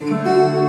Música